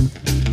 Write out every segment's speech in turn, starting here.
Thank you.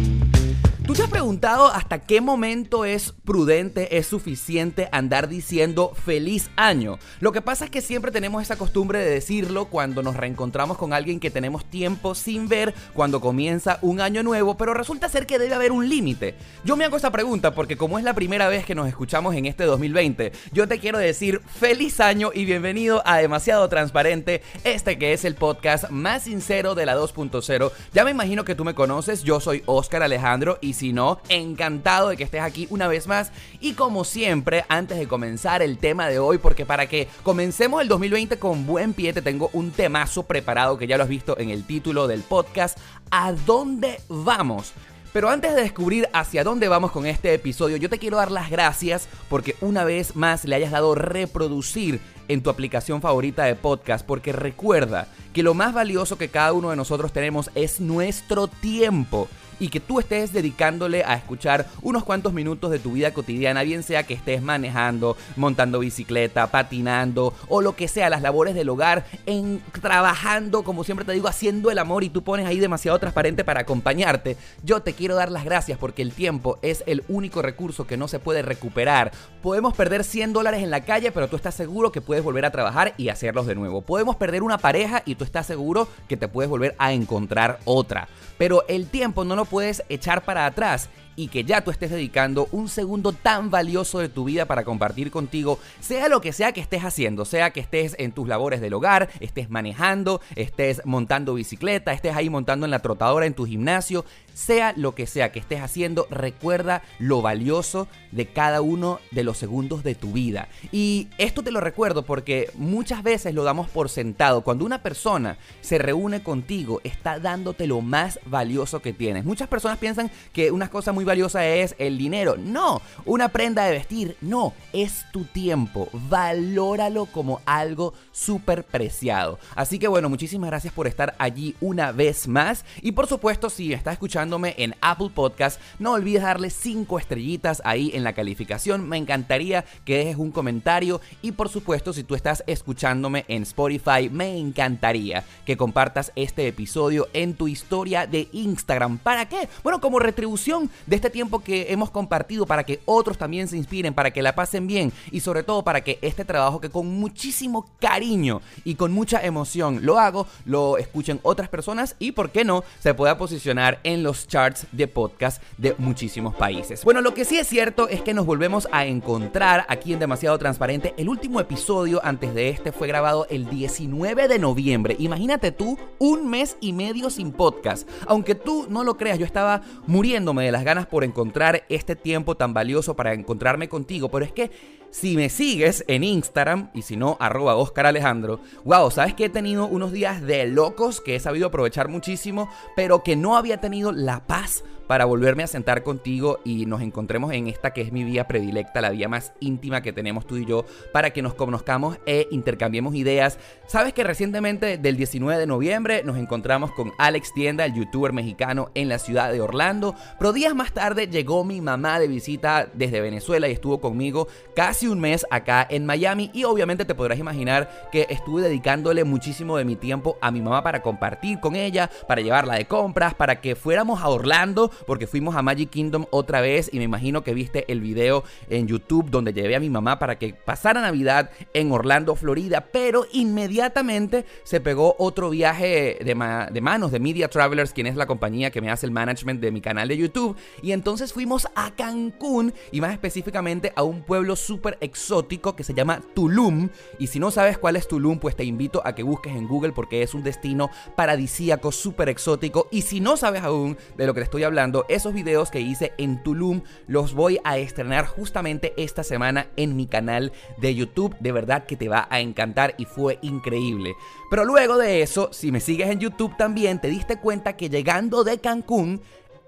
¿Tú te has preguntado hasta qué momento es prudente, es suficiente andar diciendo feliz año? Lo que pasa es que siempre tenemos esa costumbre de decirlo cuando nos reencontramos con alguien que tenemos tiempo sin ver, cuando comienza un año nuevo, pero resulta ser que debe haber un límite. Yo me hago esa pregunta porque como es la primera vez que nos escuchamos en este 2020, yo te quiero decir feliz año y bienvenido a Demasiado Transparente, este que es el podcast más sincero de la 2.0. Ya me imagino que tú me conoces, yo soy Oscar Alejandro y si no, encantado de que estés aquí una vez más. Y como siempre, antes de comenzar el tema de hoy, porque para que comencemos el 2020 con buen pie, te tengo un temazo preparado que ya lo has visto en el título del podcast. ¿A dónde vamos? Pero antes de descubrir hacia dónde vamos con este episodio, yo te quiero dar las gracias porque una vez más le hayas dado reproducir en tu aplicación favorita de podcast, porque recuerda que lo más valioso que cada uno de nosotros tenemos es nuestro tiempo y que tú estés dedicándole a escuchar unos cuantos minutos de tu vida cotidiana, bien sea que estés manejando, montando bicicleta, patinando o lo que sea, las labores del hogar, en trabajando, como siempre te digo, haciendo el amor y tú pones ahí demasiado transparente para acompañarte. Yo te quiero dar las gracias porque el tiempo es el único recurso que no se puede recuperar. Podemos perder 100 dólares en la calle, pero tú estás seguro que puedes volver a trabajar y hacerlos de nuevo. Podemos perder una pareja y tú estás seguro que te puedes volver a encontrar otra. Pero el tiempo no lo puedes echar para atrás y que ya tú estés dedicando un segundo tan valioso de tu vida para compartir contigo, sea lo que sea que estés haciendo, sea que estés en tus labores del hogar, estés manejando, estés montando bicicleta, estés ahí montando en la trotadora en tu gimnasio, sea lo que sea que estés haciendo, recuerda lo valioso de cada uno de los segundos de tu vida. Y esto te lo recuerdo porque muchas veces lo damos por sentado. Cuando una persona se reúne contigo, está dándote lo más valioso que tienes. Muchas personas piensan que una cosa muy valiosa es el dinero. No, una prenda de vestir. No, es tu tiempo. Valóralo como algo súper preciado. Así que bueno, muchísimas gracias por estar allí una vez más. Y por supuesto, si estás escuchando en Apple Podcast, no olvides darle 5 estrellitas ahí en la calificación. Me encantaría que dejes un comentario y por supuesto si tú estás escuchándome en Spotify, me encantaría que compartas este episodio en tu historia de Instagram. ¿Para qué? Bueno, como retribución de este tiempo que hemos compartido para que otros también se inspiren, para que la pasen bien y sobre todo para que este trabajo que con muchísimo cariño y con mucha emoción lo hago, lo escuchen otras personas y por qué no se pueda posicionar en los charts de podcast de muchísimos países. Bueno, lo que sí es cierto es que nos volvemos a encontrar aquí en Demasiado Transparente. El último episodio antes de este fue grabado el 19 de noviembre. Imagínate tú, un mes y medio sin podcast. Aunque tú no lo creas, yo estaba muriéndome de las ganas por encontrar este tiempo tan valioso para encontrarme contigo, pero es que si me sigues en Instagram y si no, arroba Oscar Alejandro, wow, sabes que he tenido unos días de locos que he sabido aprovechar muchísimo, pero que no había tenido la paz para volverme a sentar contigo y nos encontremos en esta que es mi vía predilecta, la vía más íntima que tenemos tú y yo, para que nos conozcamos e intercambiemos ideas. Sabes que recientemente, del 19 de noviembre, nos encontramos con Alex Tienda, el youtuber mexicano en la ciudad de Orlando, pero días más tarde llegó mi mamá de visita desde Venezuela y estuvo conmigo casi un mes acá en Miami y obviamente te podrás imaginar que estuve dedicándole muchísimo de mi tiempo a mi mamá para compartir con ella, para llevarla de compras, para que fuéramos a Orlando porque fuimos a Magic Kingdom otra vez y me imagino que viste el video en YouTube donde llevé a mi mamá para que pasara Navidad en Orlando, Florida, pero inmediatamente se pegó otro viaje de, manos de Media Travelers, quien es la compañía que me hace el management de mi canal de YouTube, y entonces fuimos a Cancún y más específicamente a un pueblo súper exótico que se llama Tulum, y si no sabes cuál es Tulum, pues te invito a que busques en Google porque es un destino paradisíaco, súper exótico, y si no sabes aún de lo que te estoy hablando, esos videos que hice en Tulum los voy a estrenar justamente esta semana en mi canal de YouTube. De verdad que te va a encantar y fue increíble. Pero luego de eso, si me sigues en YouTube también, te diste cuenta que llegando de Cancún,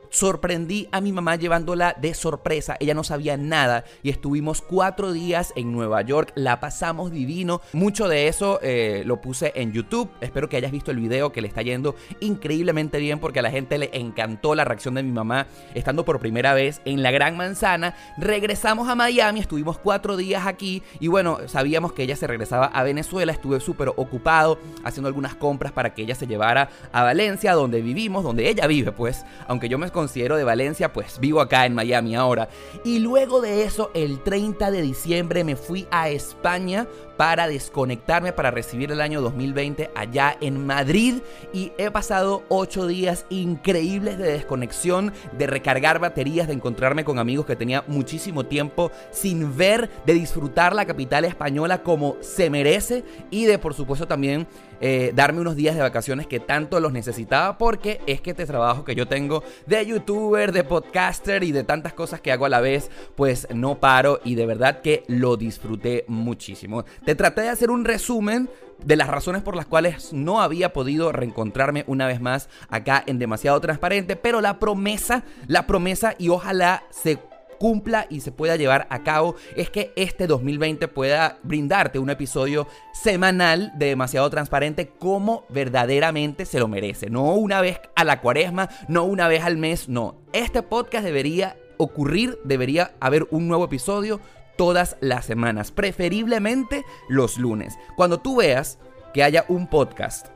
sorprendí a mi mamá llevándola de sorpresa. Ella no sabía nada y estuvimos cuatro días en Nueva York. La pasamos divino. Mucho de eso eh, lo puse en YouTube. Espero que hayas visto el video que le está yendo increíblemente bien porque a la gente le encantó la reacción de mi mamá estando por primera vez en la Gran Manzana. Regresamos a Miami, estuvimos cuatro días aquí y bueno, sabíamos que ella se regresaba a Venezuela. Estuve súper ocupado haciendo algunas compras para que ella se llevara a Valencia, donde vivimos, donde ella vive, pues, aunque yo me considero de Valencia, pues vivo acá en Miami ahora. Y luego de eso, el 30 de diciembre me fui a España para desconectarme, para recibir el año 2020 allá en Madrid. Y he pasado 8 días increíbles de desconexión, de recargar baterías, de encontrarme con amigos que tenía muchísimo tiempo sin ver, de disfrutar la capital española como se merece y de por supuesto también eh, darme unos días de vacaciones que tanto los necesitaba porque es que este trabajo que yo tengo de youtuber, de podcaster y de tantas cosas que hago a la vez, pues no paro y de verdad que lo disfruté muchísimo. Te traté de hacer un resumen de las razones por las cuales no había podido reencontrarme una vez más acá en demasiado transparente, pero la promesa, la promesa y ojalá se cumpla y se pueda llevar a cabo es que este 2020 pueda brindarte un episodio semanal de demasiado transparente como verdaderamente se lo merece. No una vez a la cuaresma, no una vez al mes, no. Este podcast debería ocurrir, debería haber un nuevo episodio todas las semanas, preferiblemente los lunes. Cuando tú veas que haya un podcast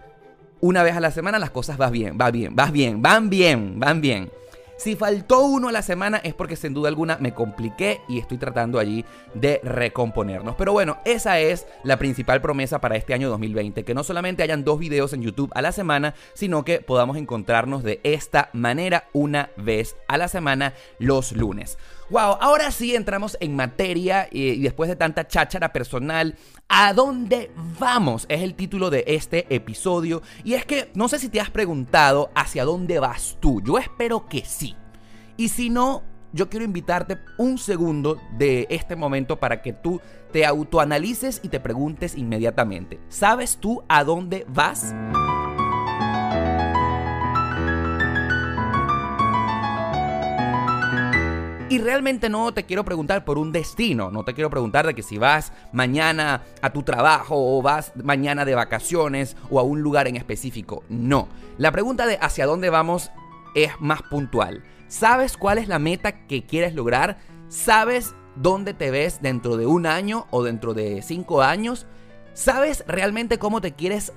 una vez a la semana, las cosas van bien, va bien, vas bien, van bien, van bien. Si faltó uno a la semana es porque sin duda alguna me compliqué y estoy tratando allí de recomponernos. Pero bueno, esa es la principal promesa para este año 2020, que no solamente hayan dos videos en YouTube a la semana, sino que podamos encontrarnos de esta manera una vez a la semana los lunes. Wow, ahora sí entramos en materia y, después de tanta cháchara personal, ¿a dónde vamos? Es el título de este episodio. Y es que no sé si te has preguntado hacia dónde vas tú. Yo espero que sí. Y si no, yo quiero invitarte un segundo de este momento para que tú te autoanalices y te preguntes inmediatamente. ¿Sabes tú a dónde vas? Y realmente no te quiero preguntar por un destino, no te quiero preguntar de que si vas mañana a tu trabajo o vas mañana de vacaciones o a un lugar en específico. No, la pregunta de hacia dónde vamos es más puntual. ¿Sabes cuál es la meta que quieres lograr? ¿Sabes dónde te ves dentro de un año o dentro de cinco años? ¿Sabes realmente cómo te quieres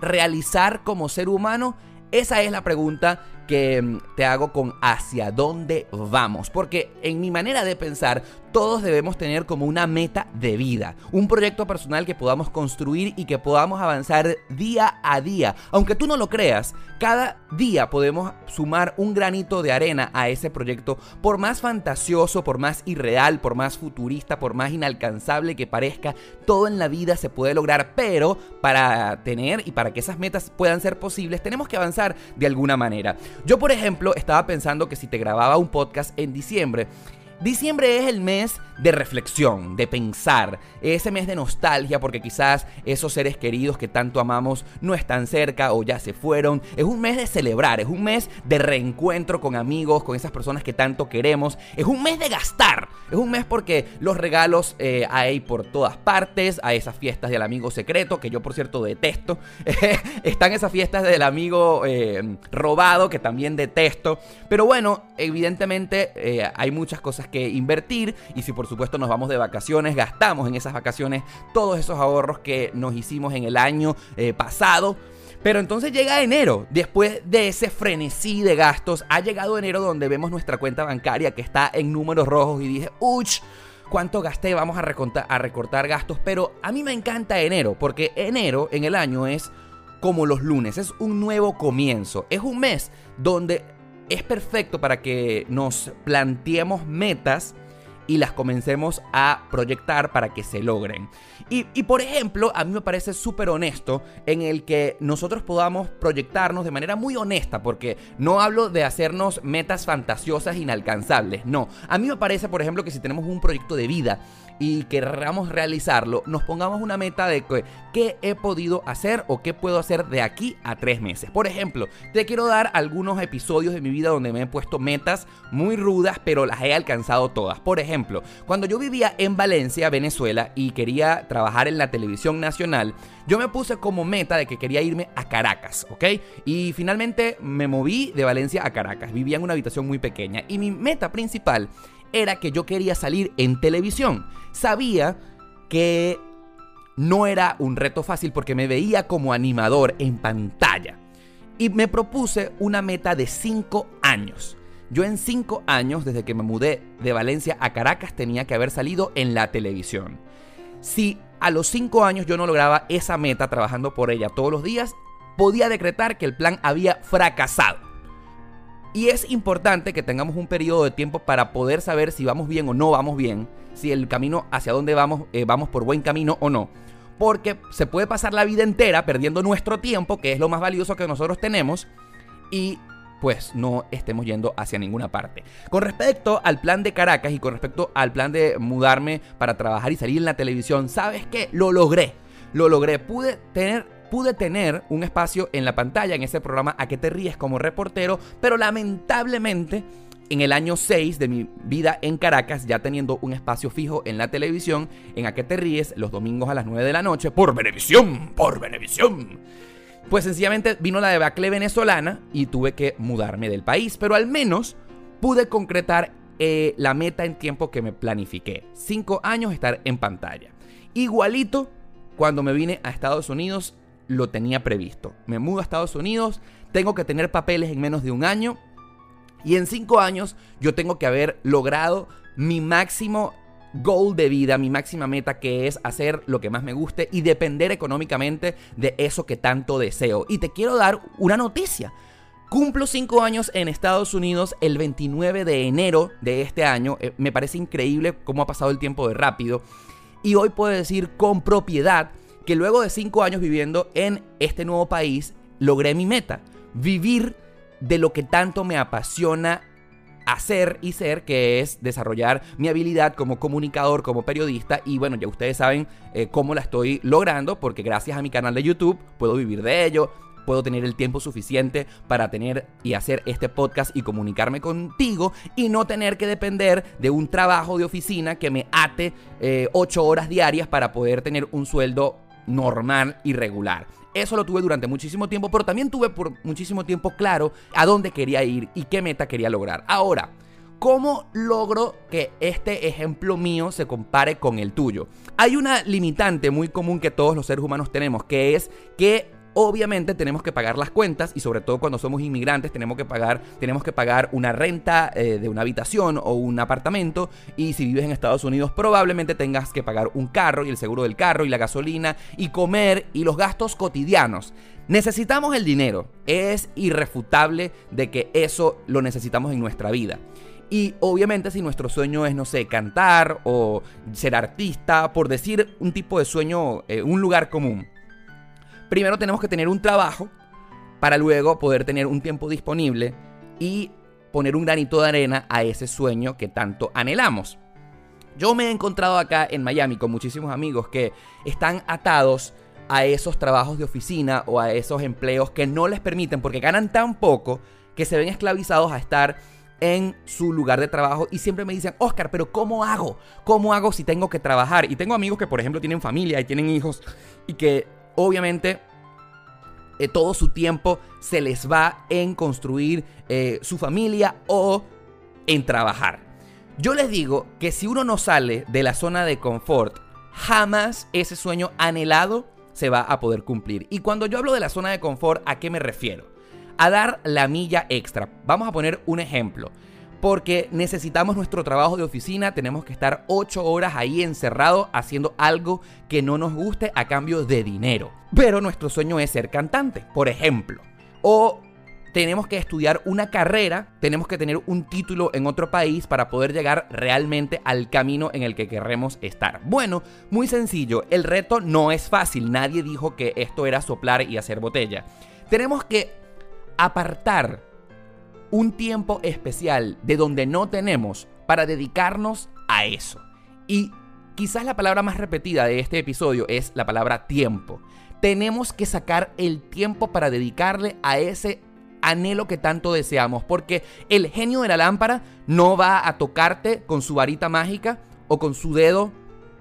realizar como ser humano? Esa es la pregunta que mm, te hago con hacia dónde vamos. Porque en mi manera de pensar, todos debemos tener como una meta de vida, un proyecto personal que podamos construir y que podamos avanzar día a día. Aunque tú no lo creas, cada día podemos sumar un granito de arena a ese proyecto, por más fantasioso, por más irreal, por más futurista, por más inalcanzable que parezca, todo en la vida se puede lograr, pero para tener y para que esas metas puedan ser posibles, tenemos que avanzar de alguna manera. Yo, por ejemplo, estaba pensando que si te grababa un podcast en diciembre, Diciembre es el mes de reflexión, de pensar, ese mes de nostalgia porque quizás esos seres queridos que tanto amamos no están cerca o ya se fueron. Es un mes de celebrar, es un mes de reencuentro con amigos, con esas personas que tanto queremos. Es un mes de gastar, es un mes porque los regalos eh, hay por todas partes, a esas fiestas del amigo secreto, que yo por cierto detesto. Están esas fiestas del amigo eh, robado, que también detesto. Pero bueno, evidentemente eh, hay muchas cosas que invertir. Y si por supuesto nos vamos de vacaciones, gastamos en esas vacaciones todos esos ahorros que nos hicimos en el año eh, pasado. Pero entonces llega enero, después de ese frenesí de gastos, ha llegado enero donde vemos nuestra cuenta bancaria que está en números rojos y dije, uch, cuánto gasté, vamos a recortar, a recortar gastos, pero a mí me encanta enero, porque enero en el año es como los lunes, es un nuevo comienzo, es un mes donde es perfecto para que nos planteemos metas y las comencemos a proyectar para que se logren. Y, y por ejemplo, a mí me parece súper honesto en el que nosotros podamos proyectarnos de manera muy honesta, porque no hablo de hacernos metas fantasiosas inalcanzables, no. A mí me parece, por ejemplo, que si tenemos un proyecto de vida, y querramos realizarlo, nos pongamos una meta de qué he podido hacer o qué puedo hacer de aquí a tres meses. Por ejemplo, te quiero dar algunos episodios de mi vida donde me he puesto metas muy rudas, pero las he alcanzado todas. Por ejemplo, cuando yo vivía en Valencia, Venezuela, y quería trabajar en la televisión nacional, yo me puse como meta de que quería irme a Caracas, ¿ok? Y finalmente me moví de Valencia a Caracas. Vivía en una habitación muy pequeña y mi meta principal era que yo quería salir en televisión. Sabía que no era un reto fácil porque me veía como animador en pantalla. Y me propuse una meta de 5 años. Yo en 5 años, desde que me mudé de Valencia a Caracas, tenía que haber salido en la televisión. Si a los 5 años yo no lograba esa meta trabajando por ella todos los días, podía decretar que el plan había fracasado. Y es importante que tengamos un periodo de tiempo para poder saber si vamos bien o no vamos bien, si el camino hacia dónde vamos, eh, vamos por buen camino o no. Porque se puede pasar la vida entera perdiendo nuestro tiempo, que es lo más valioso que nosotros tenemos, y pues no estemos yendo hacia ninguna parte. Con respecto al plan de Caracas y con respecto al plan de mudarme para trabajar y salir en la televisión, ¿sabes qué? Lo logré. Lo logré. Pude tener pude tener un espacio en la pantalla en ese programa A que te ríes como reportero, pero lamentablemente en el año 6 de mi vida en Caracas, ya teniendo un espacio fijo en la televisión, en A que te ríes, los domingos a las 9 de la noche, por Venevisión, por Venevisión. Pues sencillamente vino la debacle venezolana y tuve que mudarme del país, pero al menos pude concretar eh, la meta en tiempo que me planifiqué. Cinco años estar en pantalla. Igualito cuando me vine a Estados Unidos lo tenía previsto. Me mudo a Estados Unidos, tengo que tener papeles en menos de un año y en cinco años yo tengo que haber logrado mi máximo goal de vida, mi máxima meta que es hacer lo que más me guste y depender económicamente de eso que tanto deseo. Y te quiero dar una noticia. Cumplo cinco años en Estados Unidos el 29 de enero de este año. Eh, me parece increíble cómo ha pasado el tiempo de rápido. Y hoy puedo decir con propiedad que luego de cinco años viviendo en este nuevo país, logré mi meta, vivir de lo que tanto me apasiona hacer y ser, que es desarrollar mi habilidad como comunicador, como periodista. Y bueno, ya ustedes saben eh, cómo la estoy logrando, porque gracias a mi canal de YouTube puedo vivir de ello. Puedo tener el tiempo suficiente para tener y hacer este podcast y comunicarme contigo y no tener que depender de un trabajo de oficina que me ate eh, ocho horas diarias para poder tener un sueldo normal y regular. Eso lo tuve durante muchísimo tiempo, pero también tuve por muchísimo tiempo claro a dónde quería ir y qué meta quería lograr. Ahora, ¿cómo logro que este ejemplo mío se compare con el tuyo? Hay una limitante muy común que todos los seres humanos tenemos, que es que obviamente tenemos que pagar las cuentas y sobre todo cuando somos inmigrantes tenemos que pagar, tenemos que pagar una renta eh, de una habitación o un apartamento y si vives en Estados Unidos probablemente tengas que pagar un carro y el seguro del carro y la gasolina y comer y los gastos cotidianos. Necesitamos el dinero, es irrefutable de que eso lo necesitamos en nuestra vida. Y obviamente si nuestro sueño es, no sé, cantar o ser artista, por decir un tipo de sueño, eh, un lugar común primero tenemos que tener un trabajo para luego poder tener un tiempo disponible y poner un granito de arena a ese sueño que tanto anhelamos. Yo me he encontrado acá en Miami con muchísimos amigos que están atados a esos trabajos de oficina o a esos empleos que no les permiten porque ganan tan poco que se ven esclavizados a estar en su lugar de trabajo y siempre me dicen, Oscar, pero ¿cómo hago? ¿Cómo hago si tengo que trabajar? Y tengo amigos que, por ejemplo, tienen familia y tienen hijos y que obviamente eh, todo su tiempo se les va en construir eh, su familia o en trabajar. Yo les digo que si uno no sale de la zona de confort, jamás ese sueño anhelado se va a poder cumplir. Y cuando yo hablo de la zona de confort, ¿a qué me refiero? A dar la milla extra. Vamos a poner un ejemplo porque necesitamos nuestro trabajo de oficina, tenemos que estar 8 horas ahí encerrado haciendo algo que no nos guste a cambio de dinero. Pero nuestro sueño es ser cantante, por ejemplo. O tenemos que estudiar una carrera, tenemos que tener un título en otro país para poder llegar realmente al camino en el que queremos estar. Bueno, muy sencillo, el reto no es fácil, nadie dijo que esto era soplar y hacer botella. Tenemos que apartar un tiempo especial de donde no tenemos para dedicarnos a eso. Y quizás la palabra más repetida de este episodio es la palabra tiempo. Tenemos que sacar el tiempo para dedicarle a ese anhelo que tanto deseamos, porque el genio de la lámpara no va a tocarte con su varita mágica o con su dedo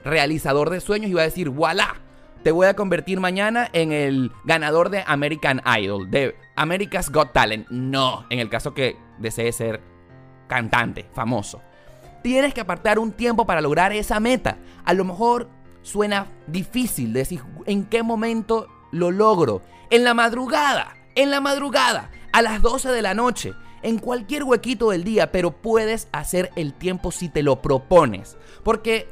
realizador de sueños y va a decir, voilà, te voy a convertir mañana en el ganador de American Idol, de America's Got Talent. No, en el caso que desees ser cantante, famoso. Tienes que apartar un tiempo para lograr esa meta. A lo mejor suena difícil decir en qué momento lo logro. En la madrugada, en la madrugada, a las 12 de la noche, en cualquier huequito del día, pero puedes hacer el tiempo si te lo propones. Porque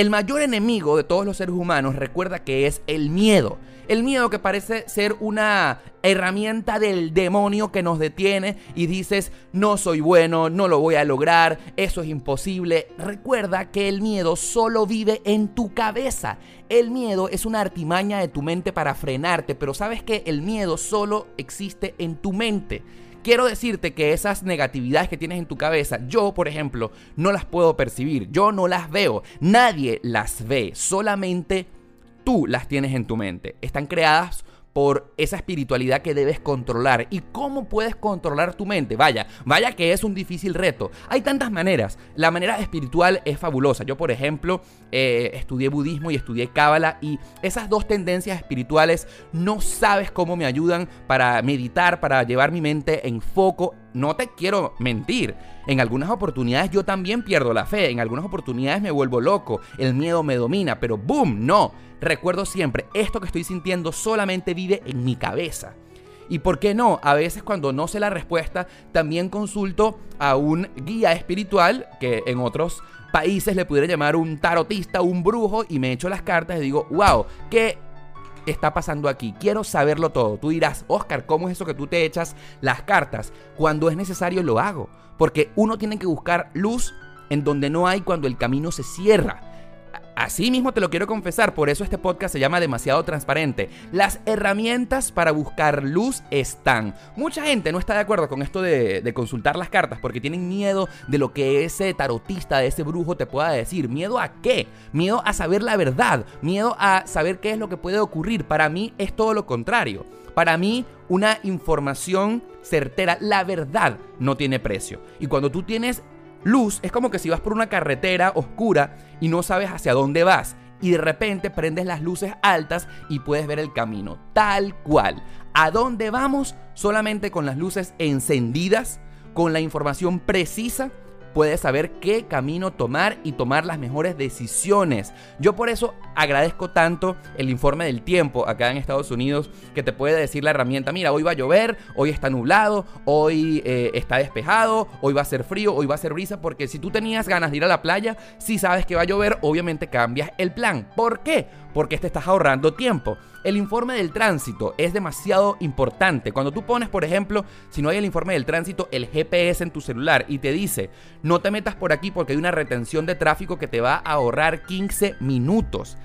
el mayor enemigo de todos los seres humanos recuerda que es el miedo. El miedo que parece ser una herramienta del demonio que nos detiene y dices, no soy bueno, no lo voy a lograr, eso es imposible. Recuerda que el miedo solo vive en tu cabeza. El miedo es una artimaña de tu mente para frenarte, pero sabes que el miedo solo existe en tu mente. Quiero decirte que esas negatividades que tienes en tu cabeza, yo, por ejemplo, no las puedo percibir, yo no las veo, nadie las ve, solamente tú las tienes en tu mente. Están creadas por esa espiritualidad que debes controlar. ¿Y cómo puedes controlar tu mente? Vaya, vaya que es un difícil reto. Hay tantas maneras. La manera espiritual es fabulosa. Yo, por ejemplo, eh, estudié budismo y estudié cábala y esas dos tendencias espirituales no sabes cómo me ayudan para meditar, para llevar mi mente en foco. No te quiero mentir. En algunas oportunidades yo también pierdo la fe. En algunas oportunidades me vuelvo loco. El miedo me domina. Pero ¡boom! No recuerdo siempre, esto que estoy sintiendo solamente vive en mi cabeza. Y por qué no, a veces cuando no sé la respuesta, también consulto a un guía espiritual, que en otros países le pudiera llamar un tarotista, un brujo, y me echo las cartas y digo, wow, ¿qué está pasando aquí? Quiero saberlo todo. Tú dirás, Oscar, ¿cómo es eso que tú te echas las cartas? Cuando es necesario lo hago, porque uno tiene que buscar luz en donde no hay cuando el camino se cierra. Así mismo te lo quiero confesar, por eso este podcast se llama demasiado transparente. Las herramientas para buscar luz están. Mucha gente no está de acuerdo con esto de, consultar las cartas porque tienen miedo de lo que ese tarotista, de ese brujo te pueda decir. ¿Miedo a qué? Miedo a saber la verdad, miedo a saber qué es lo que puede ocurrir. Para mí es todo lo contrario. Para mí, una información certera, la verdad, no tiene precio. Y cuando tú tienes Luz es como que si vas por una carretera oscura y no sabes hacia dónde vas y de repente prendes las luces altas y puedes ver el camino, tal cual. ¿A dónde vamos? Solamente con las luces encendidas, con la información precisa puedes saber qué camino tomar y tomar las mejores decisiones. Yo por eso agradezco tanto el informe del tiempo acá en Estados Unidos que te puede decir la herramienta, mira, hoy va a llover, hoy está nublado, hoy eh, está despejado, hoy va a ser frío, hoy va a ser brisa, porque si tú tenías ganas de ir a la playa, si sabes que va a llover, obviamente cambias el plan. ¿Por qué? Porque te estás ahorrando tiempo. El informe del tránsito es demasiado importante. Cuando tú pones, por ejemplo, si no hay el informe del tránsito, el GPS en tu celular y te dice, no te metas por aquí porque hay una retención de tráfico que te va a ahorrar 15 minutos.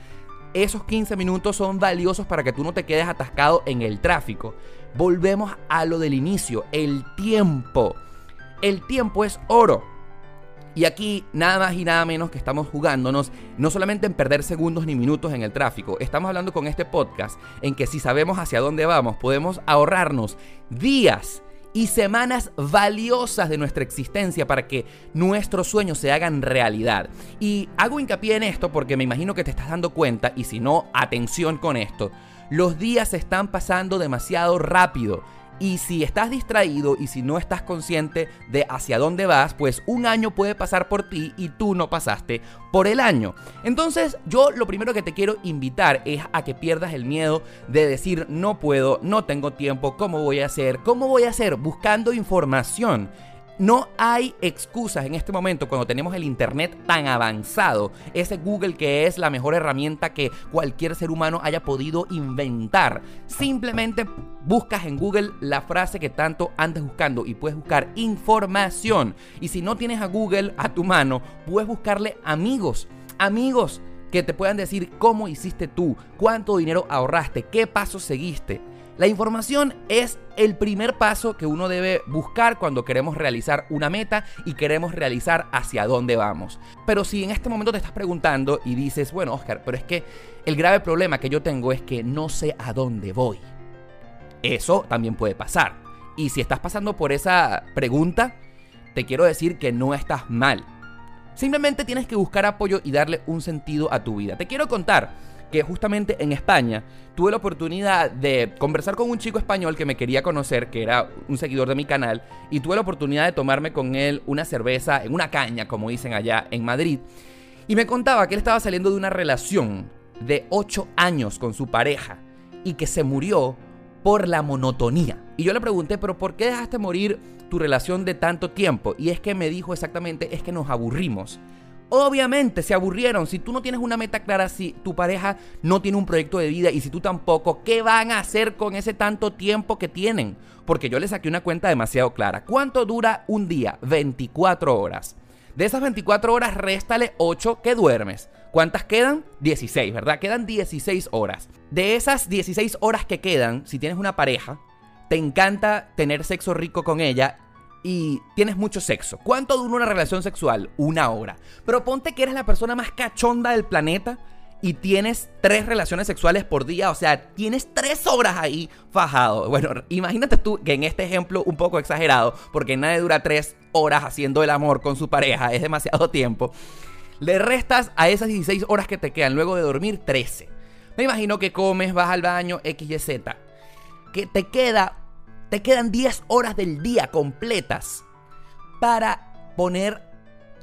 Esos 15 minutos son valiosos para que tú no te quedes atascado en el tráfico. Volvemos a lo del inicio, el tiempo. El tiempo es oro. Y aquí nada más y nada menos que estamos jugándonos no solamente en perder segundos ni minutos en el tráfico, estamos hablando con este podcast en que si sabemos hacia dónde vamos podemos ahorrarnos días y semanas valiosas de nuestra existencia para que nuestros sueños se hagan realidad. Y hago hincapié en esto porque me imagino que te estás dando cuenta, y si no, atención con esto, los días se están pasando demasiado rápido y si estás distraído y si no estás consciente de hacia dónde vas, pues un año puede pasar por ti y tú no pasaste por el año. Entonces yo lo primero que te quiero invitar es a que pierdas el miedo de decir no puedo, no tengo tiempo, ¿cómo voy a hacer? ¿Cómo voy a hacer? Buscando información no hay excusas en este momento cuando tenemos el Internet tan avanzado. Ese Google que es la mejor herramienta que cualquier ser humano haya podido inventar. Simplemente buscas en Google la frase que tanto andes buscando y puedes buscar información. Y si no tienes a Google a tu mano, puedes buscarle amigos. Amigos que te puedan decir cómo hiciste tú, cuánto dinero ahorraste, qué pasos seguiste. La información es el primer paso que uno debe buscar cuando queremos realizar una meta y queremos realizar hacia dónde vamos. Pero si en este momento te estás preguntando y dices, bueno, Oscar, pero es que el grave problema que yo tengo es que no sé a dónde voy. Eso también puede pasar. Y si estás pasando por esa pregunta, te quiero decir que no estás mal. Simplemente tienes que buscar apoyo y darle un sentido a tu vida. Te quiero contar que justamente en España tuve la oportunidad de conversar con un chico español que me quería conocer, que era un seguidor de mi canal, y tuve la oportunidad de tomarme con él una cerveza en una caña, como dicen allá en Madrid. Y me contaba que él estaba saliendo de una relación de 8 años con su pareja y que se murió por la monotonía. Y yo le pregunté, pero ¿por qué dejaste morir tu relación de tanto tiempo? Y es que me dijo exactamente, es que nos aburrimos. Obviamente se aburrieron. Si tú no tienes una meta clara, si tu pareja no tiene un proyecto de vida y si tú tampoco, ¿qué van a hacer con ese tanto tiempo que tienen? Porque yo le saqué una cuenta demasiado clara. ¿Cuánto dura un día? 24 horas. De esas 24 horas, réstale 8 que duermes. ¿Cuántas quedan? 16, ¿verdad? Quedan 16 horas. De esas 16 horas que quedan, si tienes una pareja, te encanta tener sexo rico con ella y tienes mucho sexo. ¿Cuánto dura una relación sexual? Una hora. Pero ponte que eres la persona más cachonda del planeta y tienes tres relaciones sexuales por día, o sea, tienes tres horas ahí fajado. Bueno, imagínate tú que en este ejemplo un poco exagerado, porque nadie dura tres horas haciendo el amor con su pareja, es demasiado tiempo. Le restas a esas 16 horas que te quedan luego de dormir 13. Me imagino que comes, vas al baño, X, Z. Que te queda te quedan 10 horas del día completas para poner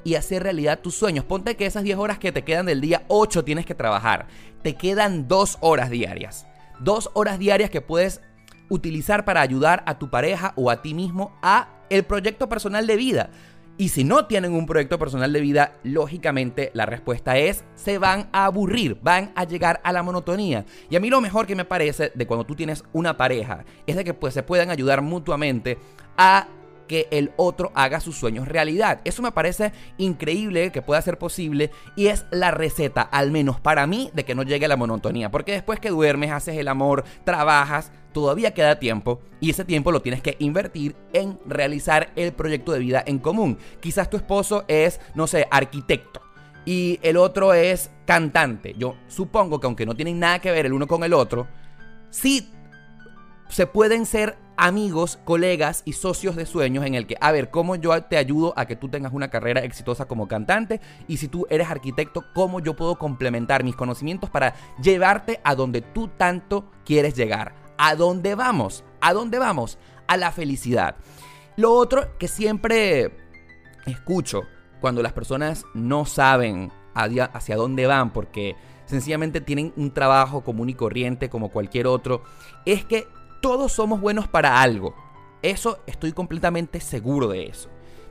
y hacer realidad tus sueños. Ponte que esas 10 horas que te quedan del día, 8 tienes que trabajar. Te quedan 2 horas diarias. 2 horas diarias que puedes utilizar para ayudar a tu pareja o a ti mismo a el proyecto personal de vida. Y si no tienen un proyecto personal de vida, lógicamente la respuesta es se van a aburrir, van a llegar a la monotonía. Y a mí lo mejor que me parece de cuando tú tienes una pareja es de que pues, se puedan ayudar mutuamente a que el otro haga sus sueños realidad. Eso me parece increíble que pueda ser posible y es la receta, al menos para mí, de que no llegue a la monotonía. Porque después que duermes, haces el amor, trabajas, todavía queda tiempo y ese tiempo lo tienes que invertir en realizar el proyecto de vida en común. Quizás tu esposo es, no sé, arquitecto y el otro es cantante. Yo supongo que aunque no tienen nada que ver el uno con el otro, sí se pueden ser amigos, colegas y socios de sueños en el que, a ver, ¿cómo yo te ayudo a que tú tengas una carrera exitosa como cantante? Y si tú eres arquitecto, ¿cómo yo puedo complementar mis conocimientos para llevarte a donde tú tanto quieres llegar? ¿A dónde vamos? ¿A dónde vamos? A la felicidad. Lo otro que siempre escucho cuando las personas no saben hacia dónde van porque sencillamente tienen un trabajo común y corriente como cualquier otro, es que todos somos buenos para algo. Eso estoy completamente seguro de eso.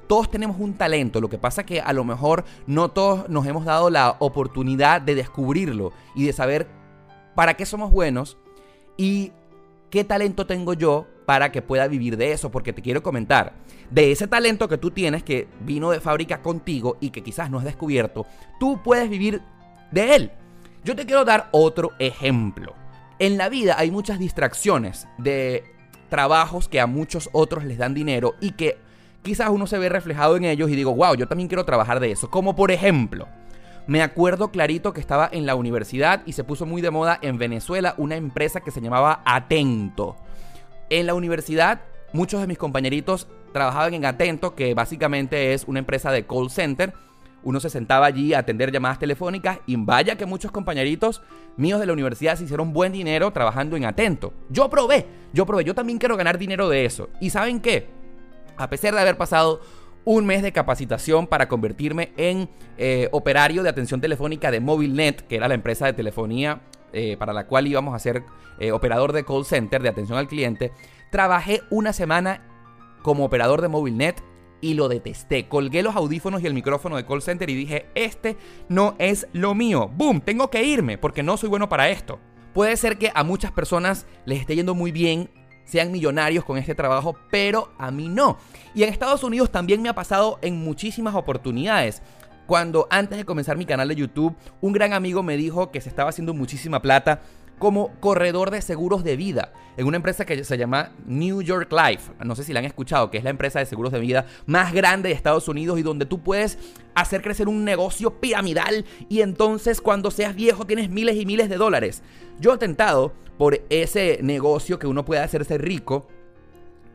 Todos tenemos un talento, lo que pasa que a lo mejor no todos nos hemos dado la oportunidad de descubrirlo y de saber para qué somos buenos y qué talento tengo yo para que pueda vivir de eso, porque te quiero comentar, de ese talento que tú tienes que vino de fábrica contigo y que quizás no has descubierto, tú puedes vivir de él. Yo te quiero dar otro ejemplo. En la vida hay muchas distracciones de trabajos que a muchos otros les dan dinero y que quizás uno se ve reflejado en ellos y digo, wow, yo también quiero trabajar de eso. Como por ejemplo, me acuerdo clarito que estaba en la universidad y se puso muy de moda en Venezuela una empresa que se llamaba Atento. En la universidad, muchos de mis compañeritos trabajaban en Atento, que básicamente es una empresa de call center uno se sentaba allí a atender llamadas telefónicas y vaya que muchos compañeritos míos de la universidad se hicieron buen dinero trabajando en Atento. Yo probé, yo probé, yo también quiero ganar dinero de eso. ¿Y saben qué? A pesar de haber pasado un mes de capacitación para convertirme en eh, operario de atención telefónica de MobileNet, que era la empresa de telefonía eh, para la cual íbamos a ser eh, operador de call center de atención al cliente, trabajé una semana como operador de MobileNet y lo detesté. Colgué los audífonos y el micrófono de call center y dije, este no es lo mío. ¡Boom! Tengo que irme porque no soy bueno para esto. Puede ser que a muchas personas les esté yendo muy bien, sean millonarios con este trabajo, pero a mí no. Y en Estados Unidos también me ha pasado en muchísimas oportunidades cuando antes de comenzar mi canal de YouTube, un gran amigo me dijo que se estaba haciendo muchísima plata como corredor de seguros de vida en una empresa que se llama New York Life. No sé si la han escuchado, que es la empresa de seguros de vida más grande de Estados Unidos y donde tú puedes hacer crecer un negocio piramidal y entonces cuando seas viejo tienes miles y miles de dólares. Yo he tentado por ese negocio que uno puede hacerse rico.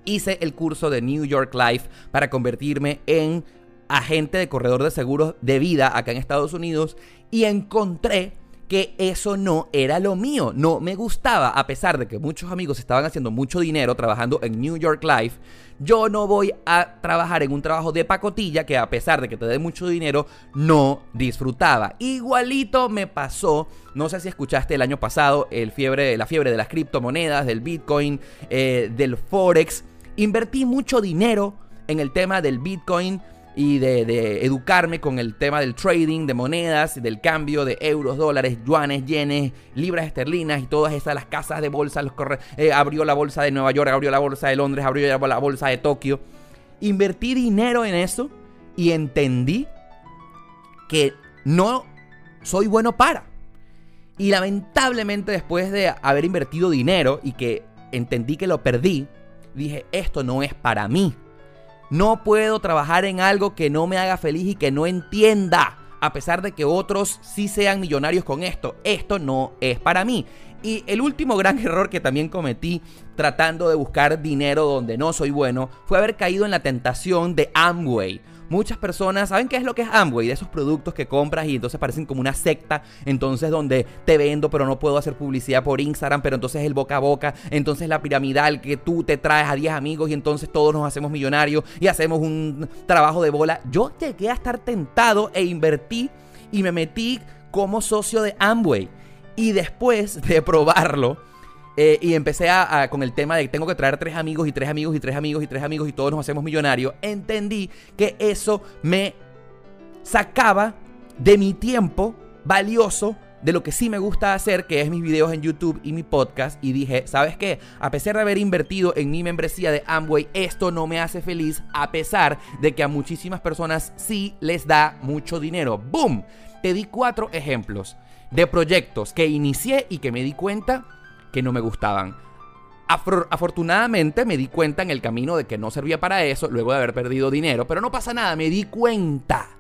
Hice el curso de New York Life para convertirme en agente de corredor de seguros de vida acá en Estados Unidos y encontré que eso no era lo mío, no me gustaba, a pesar de que muchos amigos estaban haciendo mucho dinero trabajando en New York Life, yo no voy a trabajar en un trabajo de pacotilla que a pesar de que te dé mucho dinero, no disfrutaba. Igualito me pasó, no sé si escuchaste el año pasado, el fiebre, la fiebre de las criptomonedas, del Bitcoin, eh, del Forex, invertí mucho dinero en el tema del Bitcoin y de, educarme con el tema del trading, de monedas, del cambio de euros, dólares, yuanes, yenes, libras esterlinas y todas esas, las casas de bolsa, los eh, abrió la bolsa de Nueva York, abrió la bolsa de Londres, abrió la bolsa de Tokio. Invertí dinero en eso y entendí que no soy bueno para. Y lamentablemente después de haber invertido dinero y que entendí que lo perdí, dije, esto no es para mí. No puedo trabajar en algo que no me haga feliz y que no entienda. A pesar de que otros sí sean millonarios con esto. Esto no es para mí. Y el último gran error que también cometí tratando de buscar dinero donde no soy bueno fue haber caído en la tentación de Amway Muchas personas saben qué es lo que es Amway, de esos productos que compras y entonces parecen como una secta, entonces donde te vendo pero no puedo hacer publicidad por Instagram, pero entonces el boca a boca, entonces la piramidal que tú te traes a 10 amigos y entonces todos nos hacemos millonarios y hacemos un trabajo de bola. Yo llegué a estar tentado e invertí y me metí como socio de Amway. Y después de probarlo, eh, y empecé a, con el tema de tengo que traer tres amigos y tres amigos y tres amigos y tres amigos y todos nos hacemos millonarios. Entendí que eso me sacaba de mi tiempo valioso de lo que sí me gusta hacer, que es mis videos en YouTube y mi podcast. Y dije, ¿sabes qué? A pesar de haber invertido en mi membresía de Amway, esto no me hace feliz, a pesar de que a muchísimas personas sí les da mucho dinero. ¡Boom! Te di cuatro ejemplos de proyectos que inicié y que me di cuenta que no me gustaban. afortunadamente me di cuenta en el camino de que no servía para eso, luego de haber perdido dinero, pero no pasa nada, me di cuenta.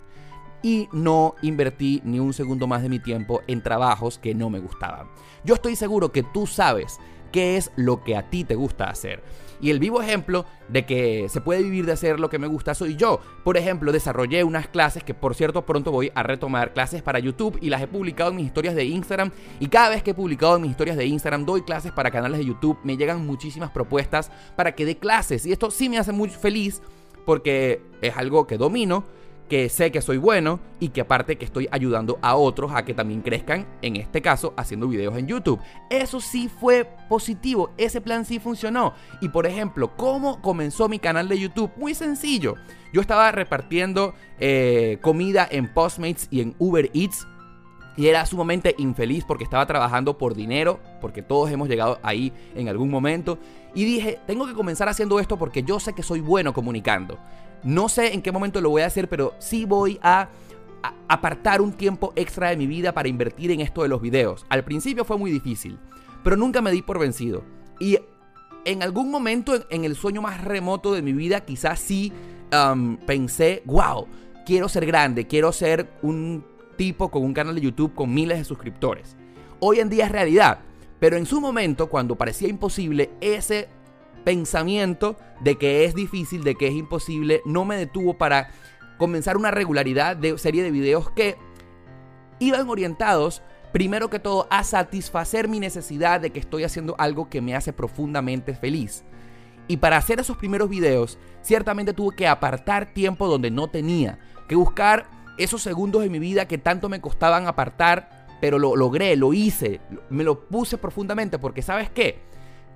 Y no invertí ni un segundo más de mi tiempo en trabajos que no me gustaban. Yo estoy seguro que tú sabes qué es lo que a ti te gusta hacer. Y el vivo ejemplo de que se puede vivir de hacer lo que me gusta soy yo. Por ejemplo, desarrollé unas clases que por cierto pronto voy a retomar clases para YouTube y las he publicado en mis historias de Instagram. Y cada vez que he publicado en mis historias de Instagram doy clases para canales de YouTube. Me llegan muchísimas propuestas para que dé clases. Y esto sí me hace muy feliz porque es algo que domino que sé que soy bueno y que aparte que estoy ayudando a otros a que también crezcan, en este caso haciendo videos en YouTube. Eso sí fue positivo, ese plan sí funcionó. Y por ejemplo, ¿cómo comenzó mi canal de YouTube? Muy sencillo. Yo estaba repartiendo eh, comida en Postmates y en Uber Eats y era sumamente infeliz porque estaba trabajando por dinero, porque todos hemos llegado ahí en algún momento. Y dije, tengo que comenzar haciendo esto porque yo sé que soy bueno comunicando. No sé en qué momento lo voy a hacer, pero sí voy a, apartar un tiempo extra de mi vida para invertir en esto de los videos. Al principio fue muy difícil, pero nunca me di por vencido. Y en algún momento, en, el sueño más remoto de mi vida, quizás sí pensé, wow, quiero ser grande, quiero ser un tipo con un canal de YouTube con miles de suscriptores. Hoy en día es realidad, pero en su momento, cuando parecía imposible, ese pensamiento de que es difícil, de que es imposible, no me detuvo para comenzar una regularidad de serie de videos que iban orientados primero que todo a satisfacer mi necesidad de que estoy haciendo algo que me hace profundamente feliz. Y para hacer esos primeros videos, ciertamente tuve que apartar tiempo donde no tenía, que buscar esos segundos de mi vida que tanto me costaban apartar, pero lo logré, lo hice, me lo puse profundamente porque sabes qué,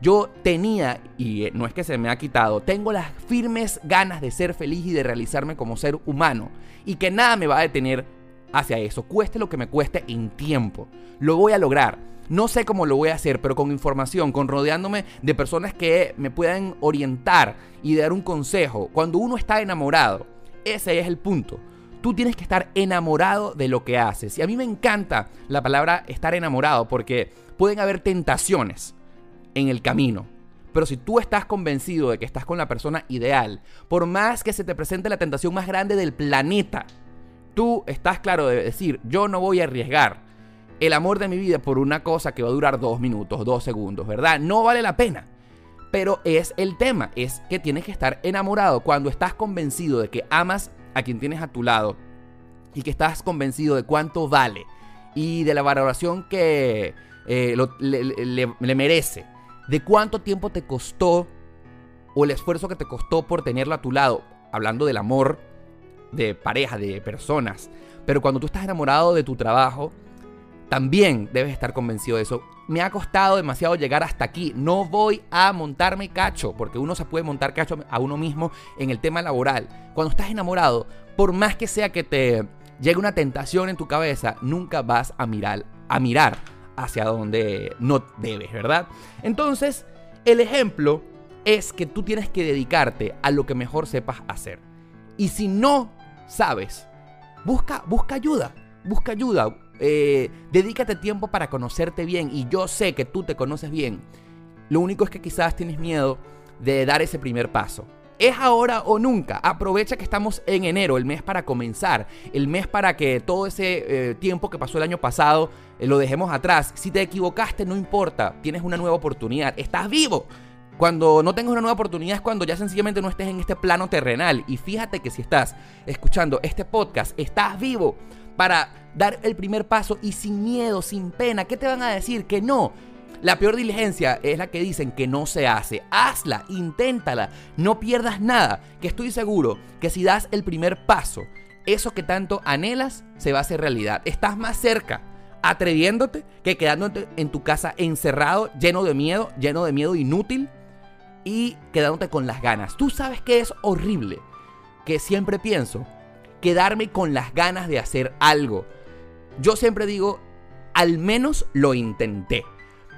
yo tenía, y eh, no es que se me ha quitado, tengo las firmes ganas de ser feliz y de realizarme como ser humano. Y que nada me va a detener hacia eso, cueste lo que me cueste en tiempo. Lo voy a lograr. No sé cómo lo voy a hacer, pero con información, con rodeándome de personas que me puedan orientar y dar un consejo. Cuando uno está enamorado, ese es el punto. Tú tienes que estar enamorado de lo que haces. Y a mí me encanta la palabra estar enamorado porque pueden haber tentaciones en el camino. Pero si tú estás convencido de que estás con la persona ideal, por más que se te presente la tentación más grande del planeta, tú estás claro de decir, yo no voy a arriesgar el amor de mi vida por una cosa que va a durar dos minutos, dos segundos, ¿verdad? No vale la pena. Pero es el tema, es que tienes que estar enamorado cuando estás convencido de que amas a quien tienes a tu lado y que estás convencido de cuánto vale y de la valoración que eh, le merece de cuánto tiempo te costó o el esfuerzo que te costó por tenerlo a tu lado, hablando del amor de pareja, de personas. Pero cuando tú estás enamorado de tu trabajo, también debes estar convencido de eso. Me ha costado demasiado llegar hasta aquí. No voy a montarme cacho, porque uno se puede montar cacho a uno mismo en el tema laboral. Cuando estás enamorado, por más que sea que te llegue una tentación en tu cabeza, nunca vas a mirar, a mirar hacia donde no debes, ¿verdad? Entonces, el ejemplo es que tú tienes que dedicarte a lo que mejor sepas hacer. Y si no sabes, busca, busca ayuda, busca ayuda. Eh, dedícate tiempo para conocerte bien y yo sé que tú te conoces bien. Lo único es que quizás tienes miedo de dar ese primer paso. Es ahora o nunca. Aprovecha que estamos en enero, el mes para comenzar, el mes para que todo ese eh, tiempo que pasó el año pasado eh, lo dejemos atrás. Si te equivocaste, no importa, tienes una nueva oportunidad, estás vivo. Cuando no tengas una nueva oportunidad es cuando ya sencillamente no estés en este plano terrenal. Y fíjate que si estás escuchando este podcast, estás vivo para dar el primer paso y sin miedo, sin pena. ¿Qué te van a decir? Que no. La peor diligencia es la que dicen que no se hace. Hazla, inténtala, no pierdas nada, que estoy seguro que si das el primer paso, eso que tanto anhelas se va a hacer realidad. Estás más cerca atreviéndote que quedándote en tu casa encerrado, lleno de miedo, lleno de miedo inútil y quedándote con las ganas. Tú sabes que es horrible, que siempre pienso, quedarme con las ganas de hacer algo. Yo siempre digo, al menos lo intenté.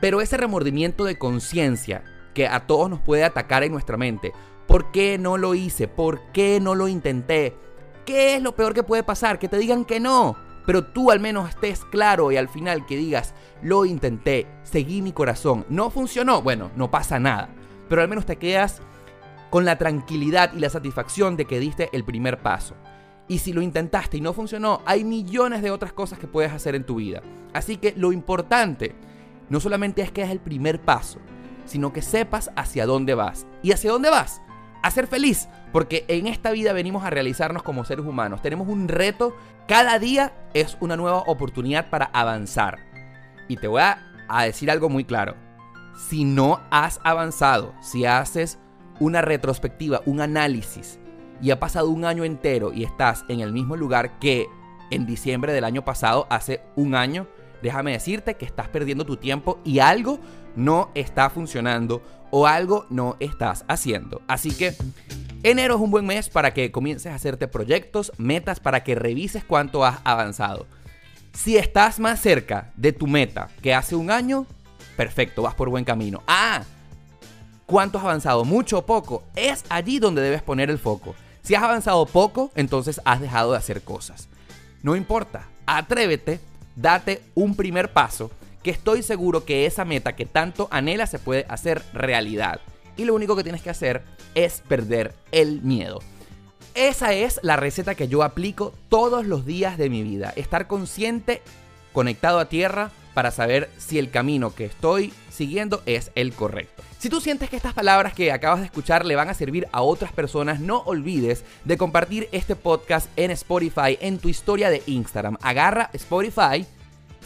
Pero ese remordimiento de conciencia que a todos nos puede atacar en nuestra mente, ¿por qué no lo hice? ¿Por qué no lo intenté? ¿Qué es lo peor que puede pasar? Que te digan que no. Pero tú al menos estés claro y al final que digas, lo intenté, seguí mi corazón, no funcionó, bueno, no pasa nada. Pero al menos te quedas con la tranquilidad y la satisfacción de que diste el primer paso. Y si lo intentaste y no funcionó, hay millones de otras cosas que puedes hacer en tu vida. Así que lo importante no solamente es que es el primer paso, sino que sepas hacia dónde vas. ¿Y hacia dónde vas? A ser feliz, porque en esta vida venimos a realizarnos como seres humanos. Tenemos un reto, cada día es una nueva oportunidad para avanzar. Y te voy a, decir algo muy claro. Si no has avanzado, si haces una retrospectiva, un análisis, y ha pasado un año entero y estás en el mismo lugar que en diciembre del año pasado, hace un año, déjame decirte que estás perdiendo tu tiempo y algo no está funcionando o algo no estás haciendo. Así que enero es un buen mes para que comiences a hacerte proyectos, metas, para que revises cuánto has avanzado. Si estás más cerca de tu meta que hace un año, perfecto, vas por buen camino. Ah, ¿cuánto has avanzado? ¿Mucho o poco? Es allí donde debes poner el foco. Si has avanzado poco, entonces has dejado de hacer cosas. No importa, atrévete date un primer paso, que estoy seguro que esa meta que tanto anhela se puede hacer realidad. Y lo único que tienes que hacer es perder el miedo. Esa es la receta que yo aplico todos los días de mi vida. Estar consciente, conectado a tierra, para saber si el camino que estoy siguiendo es el correcto. Si tú sientes que estas palabras que acabas de escuchar le van a servir a otras personas, no olvides de compartir este podcast en Spotify, en tu historia de Instagram. Agarra Spotify,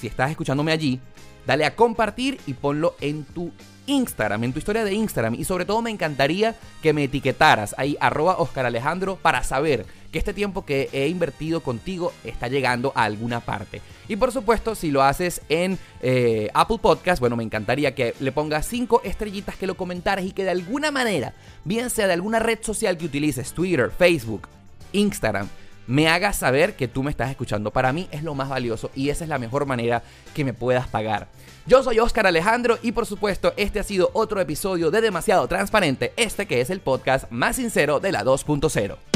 si estás escuchándome allí, dale a compartir y ponlo en tu Instagram, en tu historia de Instagram. Y sobre todo me encantaría que me etiquetaras ahí, arroba Oscar Alejandro, para saber que este tiempo que he invertido contigo está llegando a alguna parte. Y por supuesto, si lo haces en eh, Apple Podcast, bueno, me encantaría que le pongas cinco estrellitas, que lo comentaras y que de alguna manera, bien sea de alguna red social que utilices, Twitter, Facebook, Instagram, me hagas saber que tú me estás escuchando. Para mí es lo más valioso y esa es la mejor manera que me puedas pagar. Yo soy Oscar Alejandro y por supuesto este ha sido otro episodio de Demasiado Transparente, este que es el podcast más sincero de la 2.0.